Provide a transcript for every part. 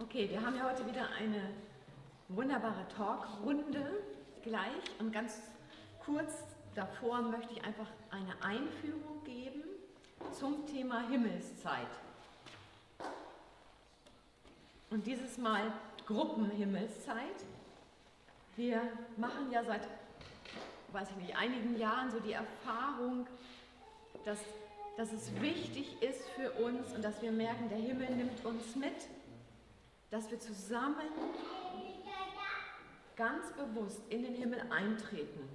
Okay, wir haben ja heute wieder eine wunderbare Talkrunde gleich und ganz kurz davor möchte ich einfach eine Einführung geben zum Thema Himmelszeit. Und dieses Mal Gruppenhimmelszeit. Wir machen ja seit, weiß ich nicht, einigen Jahren so die Erfahrung, dass, dass es wichtig ist für uns und dass wir merken, der Himmel nimmt uns mit dass wir zusammen ganz bewusst in den Himmel eintreten.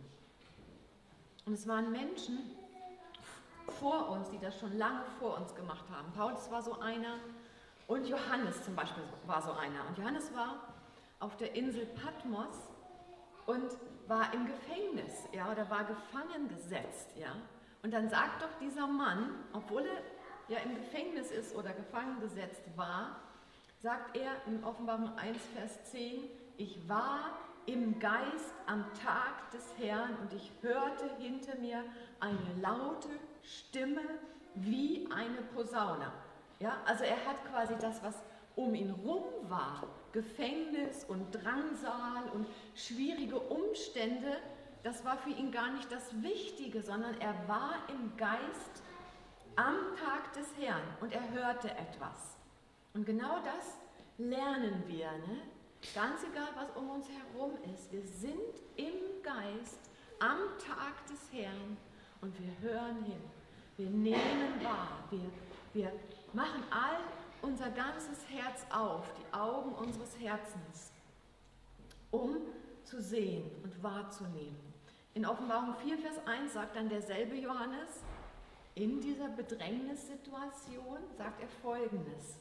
Und es waren Menschen vor uns, die das schon lange vor uns gemacht haben. Paulus war so einer und Johannes zum Beispiel war so einer. Und Johannes war auf der Insel Patmos und war im Gefängnis, ja, oder war gefangen gesetzt, ja. Und dann sagt doch dieser Mann, obwohl er ja im Gefängnis ist oder gefangen gesetzt war, sagt er in Offenbarung 1, Vers 10, ich war im Geist am Tag des Herrn und ich hörte hinter mir eine laute Stimme wie eine Posaune. Ja, also er hat quasi das, was um ihn rum war, Gefängnis und Drangsal und schwierige Umstände, das war für ihn gar nicht das Wichtige, sondern er war im Geist am Tag des Herrn und er hörte etwas. Und genau das lernen wir, ne? ganz egal was um uns herum ist, wir sind im Geist am Tag des Herrn und wir hören hin, wir nehmen wahr, wir, wir machen all unser ganzes Herz auf, die Augen unseres Herzens, um zu sehen und wahrzunehmen. In Offenbarung 4, Vers 1 sagt dann derselbe Johannes, in dieser Bedrängnissituation sagt er folgendes.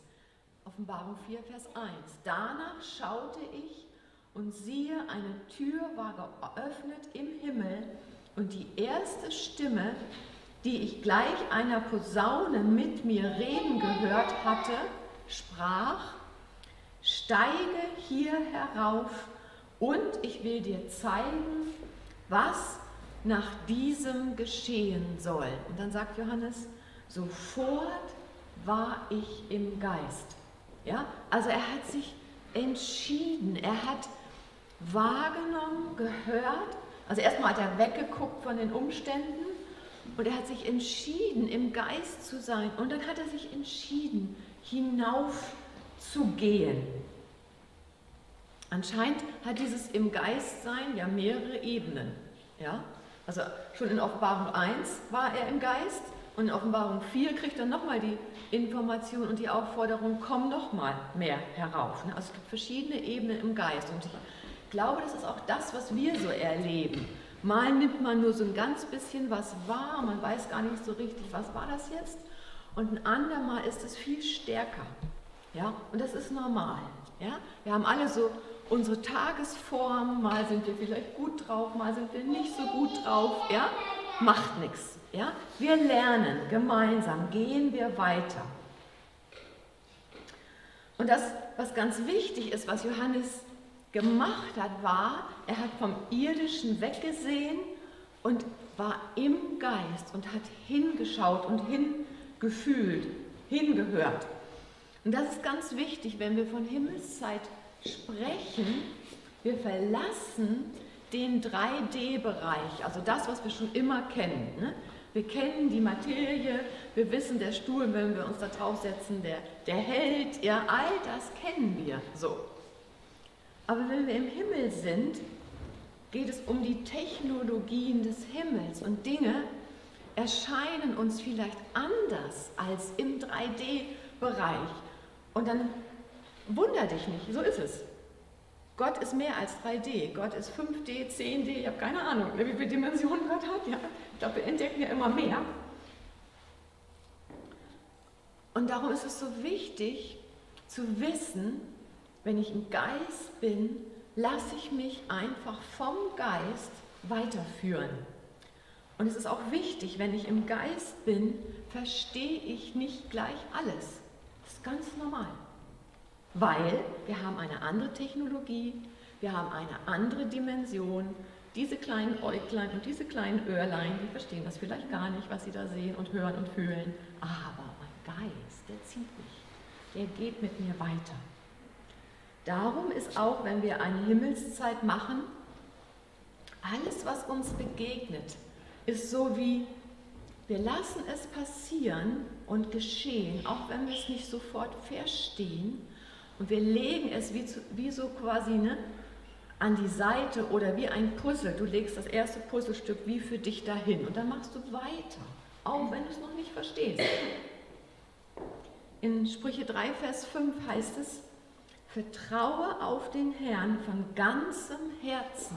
Offenbarung 4, Vers 1. Danach schaute ich und siehe, eine Tür war geöffnet im Himmel und die erste Stimme, die ich gleich einer Posaune mit mir reden gehört hatte, sprach, steige hier herauf und ich will dir zeigen, was nach diesem geschehen soll. Und dann sagt Johannes, sofort war ich im Geist. Ja? Also er hat sich entschieden, er hat wahrgenommen, gehört. Also erstmal hat er weggeguckt von den Umständen und er hat sich entschieden, im Geist zu sein. Und dann hat er sich entschieden, hinauf zu gehen. Anscheinend hat dieses im Geist sein ja mehrere Ebenen. Ja? Also schon in Offenbarung 1 war er im Geist und in Offenbarung 4 kriegt er nochmal die Information und die Aufforderung, komm nochmal mehr herauf. Ne? Also es gibt verschiedene Ebenen im Geist. Und ich glaube, das ist auch das, was wir so erleben. Mal nimmt man nur so ein ganz bisschen was wahr, man weiß gar nicht so richtig, was war das jetzt. Und ein andermal ist es viel stärker. Ja? Und das ist normal. Ja? Wir haben alle so unsere Tagesform, mal sind wir vielleicht gut drauf, mal sind wir nicht so gut drauf. Ja? Macht nichts. Ja? Wir lernen gemeinsam, gehen wir weiter. Und das, was ganz wichtig ist, was Johannes gemacht hat, war, er hat vom Irdischen weggesehen und war im Geist und hat hingeschaut und hingefühlt, hingehört. Und das ist ganz wichtig, wenn wir von Himmelszeit sprechen. Wir verlassen den 3D-Bereich, also das, was wir schon immer kennen. Ne? Wir kennen die Materie, wir wissen, der Stuhl, wenn wir uns da draufsetzen, der, der hält, ja, all das kennen wir so. Aber wenn wir im Himmel sind, geht es um die Technologien des Himmels und Dinge erscheinen uns vielleicht anders als im 3D-Bereich. Und dann wunder dich nicht, so ist es. Gott ist mehr als 3D, Gott ist 5D, 10D, ich habe keine Ahnung, wie viele Dimensionen Gott hat. Ja. Ich glaube, wir entdecken ja immer mehr. Und darum ist es so wichtig zu wissen, wenn ich im Geist bin, lasse ich mich einfach vom Geist weiterführen. Und es ist auch wichtig, wenn ich im Geist bin, verstehe ich nicht gleich alles. Das ist ganz normal weil wir haben eine andere Technologie, wir haben eine andere Dimension. Diese kleinen Äuglein und diese kleinen Öhrlein, die verstehen das vielleicht gar nicht, was sie da sehen und hören und fühlen. Aber mein Geist, der zieht mich, der geht mit mir weiter. Darum ist auch, wenn wir eine Himmelszeit machen, alles, was uns begegnet, ist so wie, wir lassen es passieren und geschehen, auch wenn wir es nicht sofort verstehen. Und wir legen es wie, zu, wie so quasi ne, an die Seite oder wie ein Puzzle. Du legst das erste Puzzlestück wie für dich dahin und dann machst du weiter, auch wenn du es noch nicht verstehst. In Sprüche 3, Vers 5 heißt es, vertraue auf den Herrn von ganzem Herzen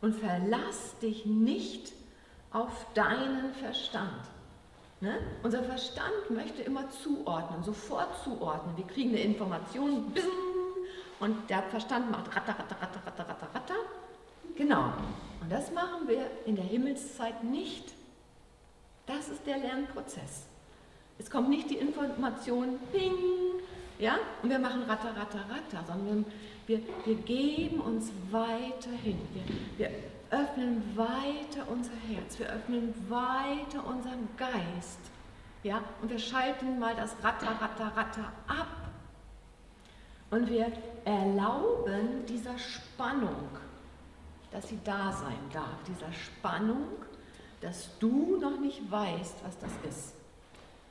und verlass dich nicht auf deinen Verstand. Ne? Unser Verstand möchte immer zuordnen, sofort zuordnen. Wir kriegen eine Information, bing, und der Verstand macht ratter, ratter, ratter, ratter, ratter, ratter. Genau. Und das machen wir in der Himmelszeit nicht. Das ist der Lernprozess. Es kommt nicht die Information, ping, ja, und wir machen ratter, ratter, ratter, sondern wir, wir geben uns weiterhin. Wir, wir öffnen weiter unser Herz, wir öffnen weiter unseren Geist. Ja, und wir schalten mal das Ratter, Ratter, Ratter ab. Und wir erlauben dieser Spannung, dass sie da sein darf, dieser Spannung, dass du noch nicht weißt, was das ist,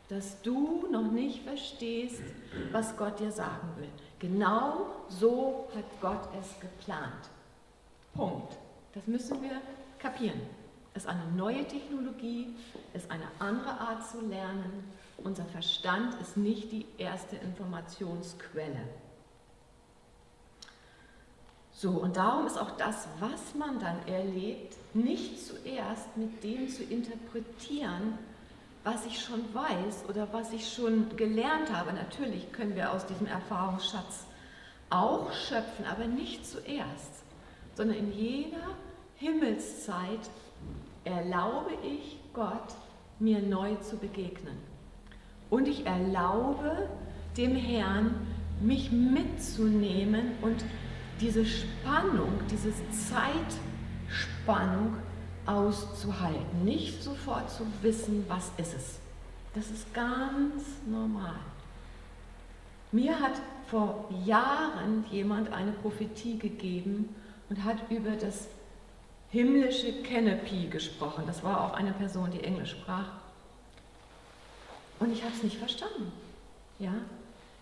dass du noch nicht verstehst, was Gott dir sagen will. Genau so hat Gott es geplant. Punkt. Das müssen wir kapieren. Es ist eine neue Technologie, es ist eine andere Art zu lernen. Unser Verstand ist nicht die erste Informationsquelle. So, und darum ist auch das, was man dann erlebt, nicht zuerst mit dem zu interpretieren, was ich schon weiß oder was ich schon gelernt habe. Natürlich können wir aus diesem Erfahrungsschatz auch schöpfen, aber nicht zuerst, sondern in jeder Himmelszeit erlaube ich Gott, mir neu zu begegnen. Und ich erlaube dem Herrn, mich mitzunehmen und diese Spannung, diese Zeitspannung auszuhalten, nicht sofort zu wissen, was ist es. Das ist ganz normal. Mir hat vor Jahren jemand eine Prophetie gegeben und hat über das himmlische Canopy gesprochen. Das war auch eine Person, die Englisch sprach. Und ich habe es nicht verstanden. Ja?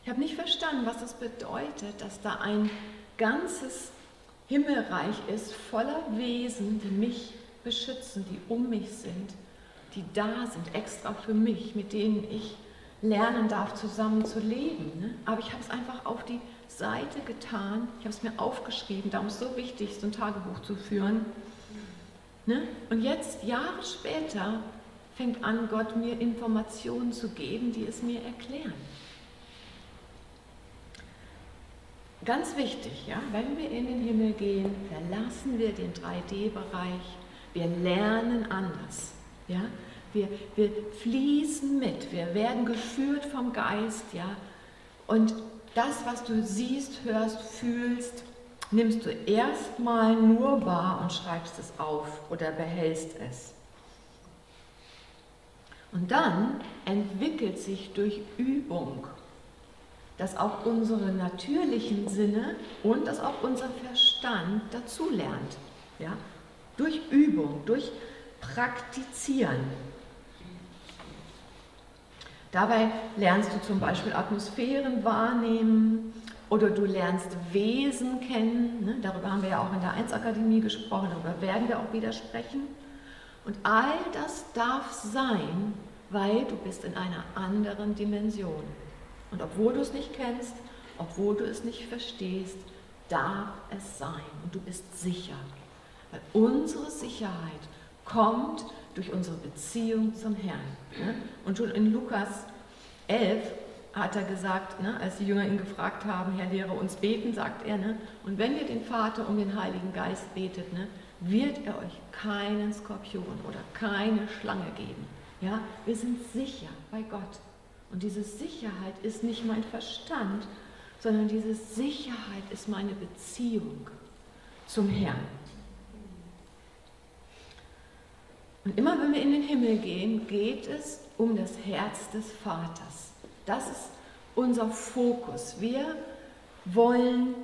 Ich habe nicht verstanden, was das bedeutet, dass da ein ganzes Himmelreich ist voller Wesen, die mich beschützen, die um mich sind, die da sind, extra für mich, mit denen ich lernen darf, zusammen zu leben. Ne? Aber ich habe es einfach auf die Seite getan, ich habe es mir aufgeschrieben, darum ist es so wichtig, so ein Tagebuch zu führen. Ne? Und jetzt, Jahre später, fängt an, Gott mir Informationen zu geben, die es mir erklären. Ganz wichtig, ja, wenn wir in den Himmel gehen, verlassen wir den 3D-Bereich, wir lernen anders. Ja? Wir, wir fließen mit, wir werden geführt vom Geist. Ja? Und das, was du siehst, hörst, fühlst, nimmst du erstmal nur wahr und schreibst es auf oder behältst es. Und dann entwickelt sich durch Übung dass auch unsere natürlichen Sinne und dass auch unser Verstand dazulernt. Ja? Durch Übung, durch Praktizieren. Dabei lernst du zum Beispiel Atmosphären wahrnehmen oder du lernst Wesen kennen. Ne? Darüber haben wir ja auch in der 1-Akademie gesprochen, darüber werden wir auch wieder sprechen. Und all das darf sein, weil du bist in einer anderen Dimension. Und obwohl du es nicht kennst, obwohl du es nicht verstehst, darf es sein und du bist sicher. Weil unsere Sicherheit kommt durch unsere Beziehung zum Herrn. Ne? Und schon in Lukas 11 hat er gesagt, ne, als die Jünger ihn gefragt haben, Herr, lehre uns beten, sagt er, ne, und wenn ihr den Vater um den Heiligen Geist betet, wird er euch keinen Skorpion oder keine Schlange geben. Ja, wir sind sicher bei Gott. Und diese Sicherheit ist nicht mein Verstand, sondern diese Sicherheit ist meine Beziehung zum Herrn. Und immer wenn wir in den Himmel gehen, geht es um das Herz des Vaters. Das ist unser Fokus. Wir wollen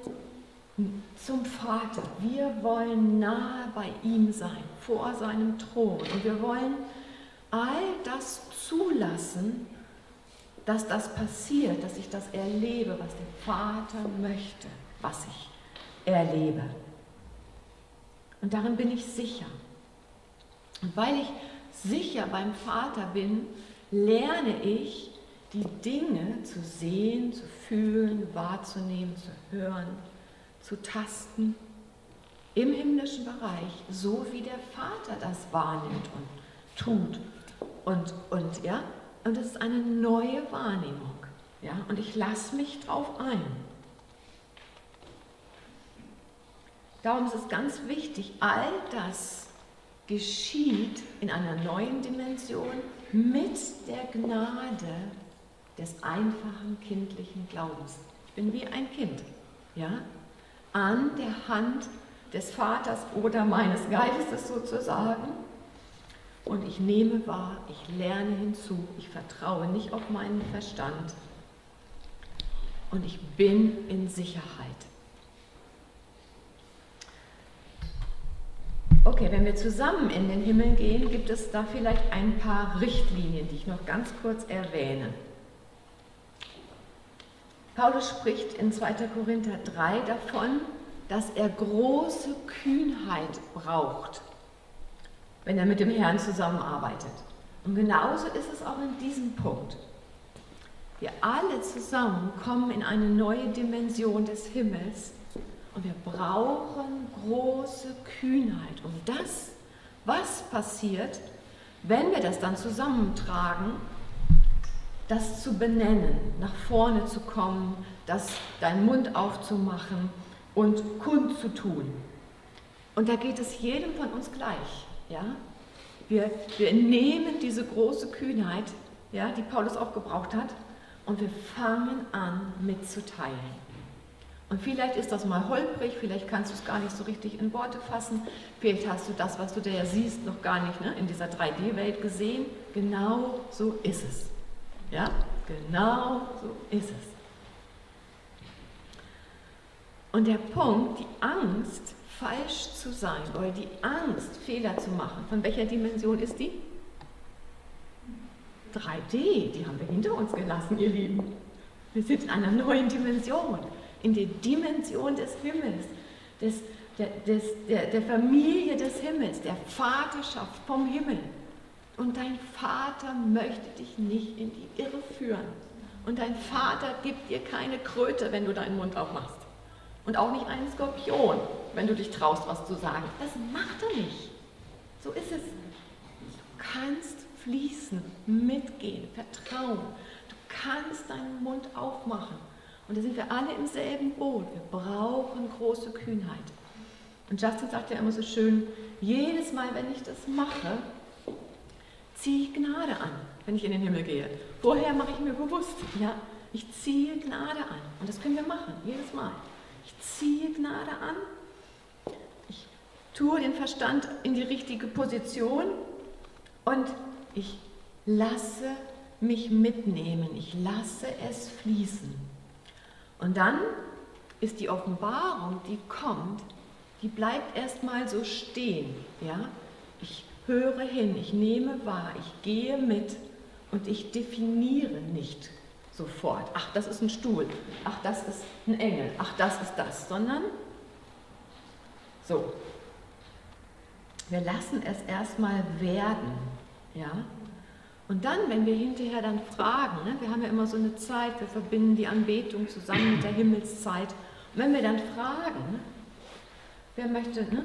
zum Vater. Wir wollen nahe bei ihm sein, vor seinem Thron. Und wir wollen all das zulassen, dass das passiert, dass ich das erlebe, was der Vater möchte, was ich erlebe. Und darin bin ich sicher. Und weil ich sicher beim Vater bin, lerne ich, die Dinge zu sehen, zu fühlen, wahrzunehmen, zu hören, zu tasten im himmlischen Bereich, so wie der Vater das wahrnimmt und tut. Und, und, ja, und das ist eine neue Wahrnehmung. Ja, und ich lasse mich drauf ein. Darum ist es ganz wichtig, all das geschieht in einer neuen Dimension mit der Gnade des einfachen kindlichen Glaubens. Ich bin wie ein Kind, ja, an der Hand des Vaters oder meines Geistes sozusagen. Und ich nehme wahr, ich lerne hinzu, ich vertraue nicht auf meinen Verstand. Und ich bin in Sicherheit. Okay, wenn wir zusammen in den Himmel gehen, gibt es da vielleicht ein paar Richtlinien, die ich noch ganz kurz erwähne. Paulus spricht in 2. Korinther 3 davon, dass er große Kühnheit braucht, wenn er mit dem Herrn zusammenarbeitet. Und genauso ist es auch in diesem Punkt. Wir alle zusammen kommen in eine neue Dimension des Himmels und wir brauchen große Kühnheit, um das, was passiert, wenn wir das dann zusammentragen, das zu benennen, nach vorne zu kommen, das deinen Mund aufzumachen und kundzutun. Und da geht es jedem von uns gleich. Ja? Wir, wir nehmen diese große Kühnheit, ja, die Paulus auch gebraucht hat, und wir fangen an mitzuteilen. Und vielleicht ist das mal holprig, vielleicht kannst du es gar nicht so richtig in Worte fassen, vielleicht hast du das, was du da ja siehst, noch gar nicht ne, in dieser 3D-Welt gesehen. Genau so ist es. Ja, genau so ist es. Und der Punkt, die Angst, falsch zu sein oder die Angst, Fehler zu machen, von welcher Dimension ist die? 3D, die haben wir hinter uns gelassen, ihr Lieben. Wir sind in einer neuen Dimension, in der Dimension des Himmels, des, der, des, der, der Familie des Himmels, der Vaterschaft vom Himmel. Und dein Vater möchte dich nicht in die Irre führen. Und dein Vater gibt dir keine Kröte, wenn du deinen Mund aufmachst. Und auch nicht einen Skorpion, wenn du dich traust, was zu sagen. Das macht er nicht. So ist es. Du kannst fließen, mitgehen, vertrauen. Du kannst deinen Mund aufmachen. Und da sind wir alle im selben Boot. Wir brauchen große Kühnheit. Und Justin sagt ja immer so schön, jedes Mal, wenn ich das mache, ziehe ich Gnade an, wenn ich in den Himmel gehe. Vorher mache ich mir bewusst, ja, ich ziehe Gnade an. Und das können wir machen, jedes Mal. Ich ziehe Gnade an. Ich tue den Verstand in die richtige Position und ich lasse mich mitnehmen. Ich lasse es fließen. Und dann ist die Offenbarung, die kommt, die bleibt erstmal so stehen. Ja? Ich höre hin, ich nehme wahr, ich gehe mit und ich definiere nicht sofort, ach, das ist ein Stuhl, ach, das ist ein Engel, ach, das ist das, sondern so. Wir lassen es erstmal werden, ja. Und dann, wenn wir hinterher dann fragen, ne, wir haben ja immer so eine Zeit, wir verbinden die Anbetung zusammen mit der Himmelszeit. Und wenn wir dann fragen, ne, wer möchte, ne,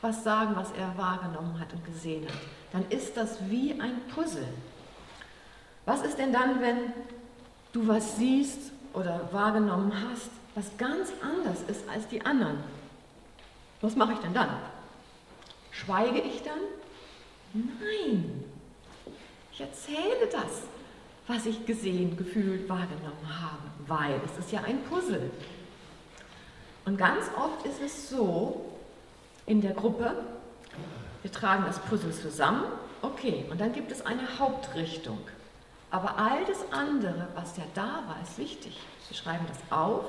was sagen, was er wahrgenommen hat und gesehen hat, dann ist das wie ein Puzzle. Was ist denn dann, wenn du was siehst oder wahrgenommen hast, was ganz anders ist als die anderen? Was mache ich denn dann? Schweige ich dann? Nein. Ich erzähle das, was ich gesehen, gefühlt, wahrgenommen habe, weil es ist ja ein Puzzle. Und ganz oft ist es so, in der Gruppe. Wir tragen das Puzzle zusammen. Okay, und dann gibt es eine Hauptrichtung. Aber all das andere, was ja da war, ist wichtig. Wir schreiben das auf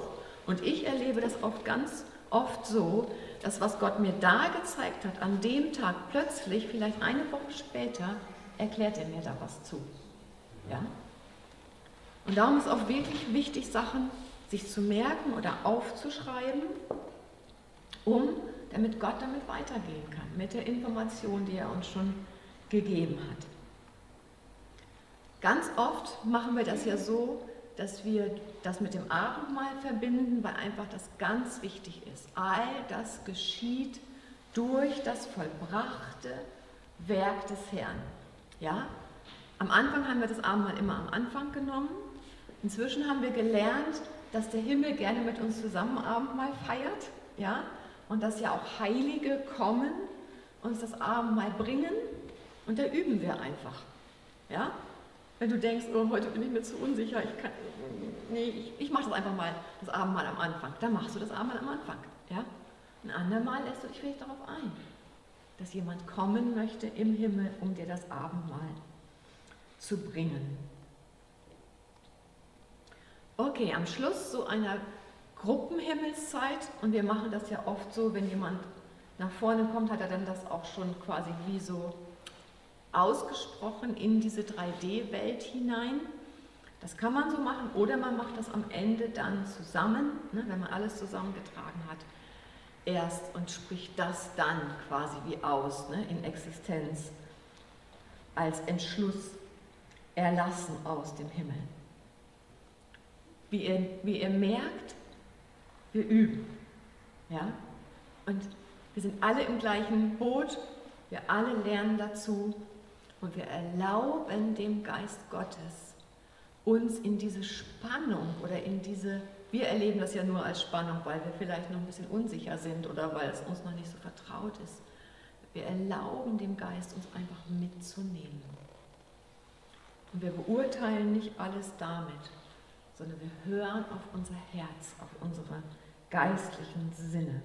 Und ich erlebe das oft ganz oft so, dass was Gott mir da gezeigt hat, an dem Tag plötzlich, vielleicht eine Woche später, erklärt er mir da was zu. Ja? Und darum ist auch wirklich wichtig, Sachen sich zu merken oder aufzuschreiben, um damit Gott damit weitergehen kann, mit der Information, die er uns schon gegeben hat. Ganz oft machen wir das ja so, dass wir das mit dem Abendmahl verbinden, weil einfach das ganz wichtig ist. All das geschieht durch das vollbrachte Werk des Herrn. Ja? Am Anfang haben wir das Abendmahl immer am Anfang genommen. Inzwischen haben wir gelernt, dass der Himmel gerne mit uns zusammen Abendmahl feiert. Ja? Und dass ja auch Heilige kommen, uns das Abendmahl bringen. Und da üben wir einfach. Ja? Wenn du denkst, oh, heute bin ich mir zu unsicher, ich kann, nee, ich, ich mache das einfach mal, das Abendmahl am Anfang. Dann machst du das Abendmahl am Anfang. Ja? Ein andermal lässt du dich vielleicht darauf ein, dass jemand kommen möchte im Himmel, um dir das Abendmahl zu bringen. Okay, am Schluss so einer Gruppenhimmelszeit, und wir machen das ja oft so, wenn jemand nach vorne kommt, hat er dann das auch schon quasi wie so ausgesprochen in diese 3D-Welt hinein. Das kann man so machen oder man macht das am Ende dann zusammen, ne, wenn man alles zusammengetragen hat, erst und spricht das dann quasi wie aus, ne, in Existenz, als Entschluss erlassen aus dem Himmel. Wie ihr, wie ihr merkt, wir üben. Ja? Und wir sind alle im gleichen Boot, wir alle lernen dazu und wir erlauben dem Geist Gottes, uns in diese Spannung oder in diese, wir erleben das ja nur als Spannung, weil wir vielleicht noch ein bisschen unsicher sind oder weil es uns noch nicht so vertraut ist. Wir erlauben dem Geist, uns einfach mitzunehmen. Und wir beurteilen nicht alles damit, sondern wir hören auf unser Herz, auf unsere geistlichen Sinne.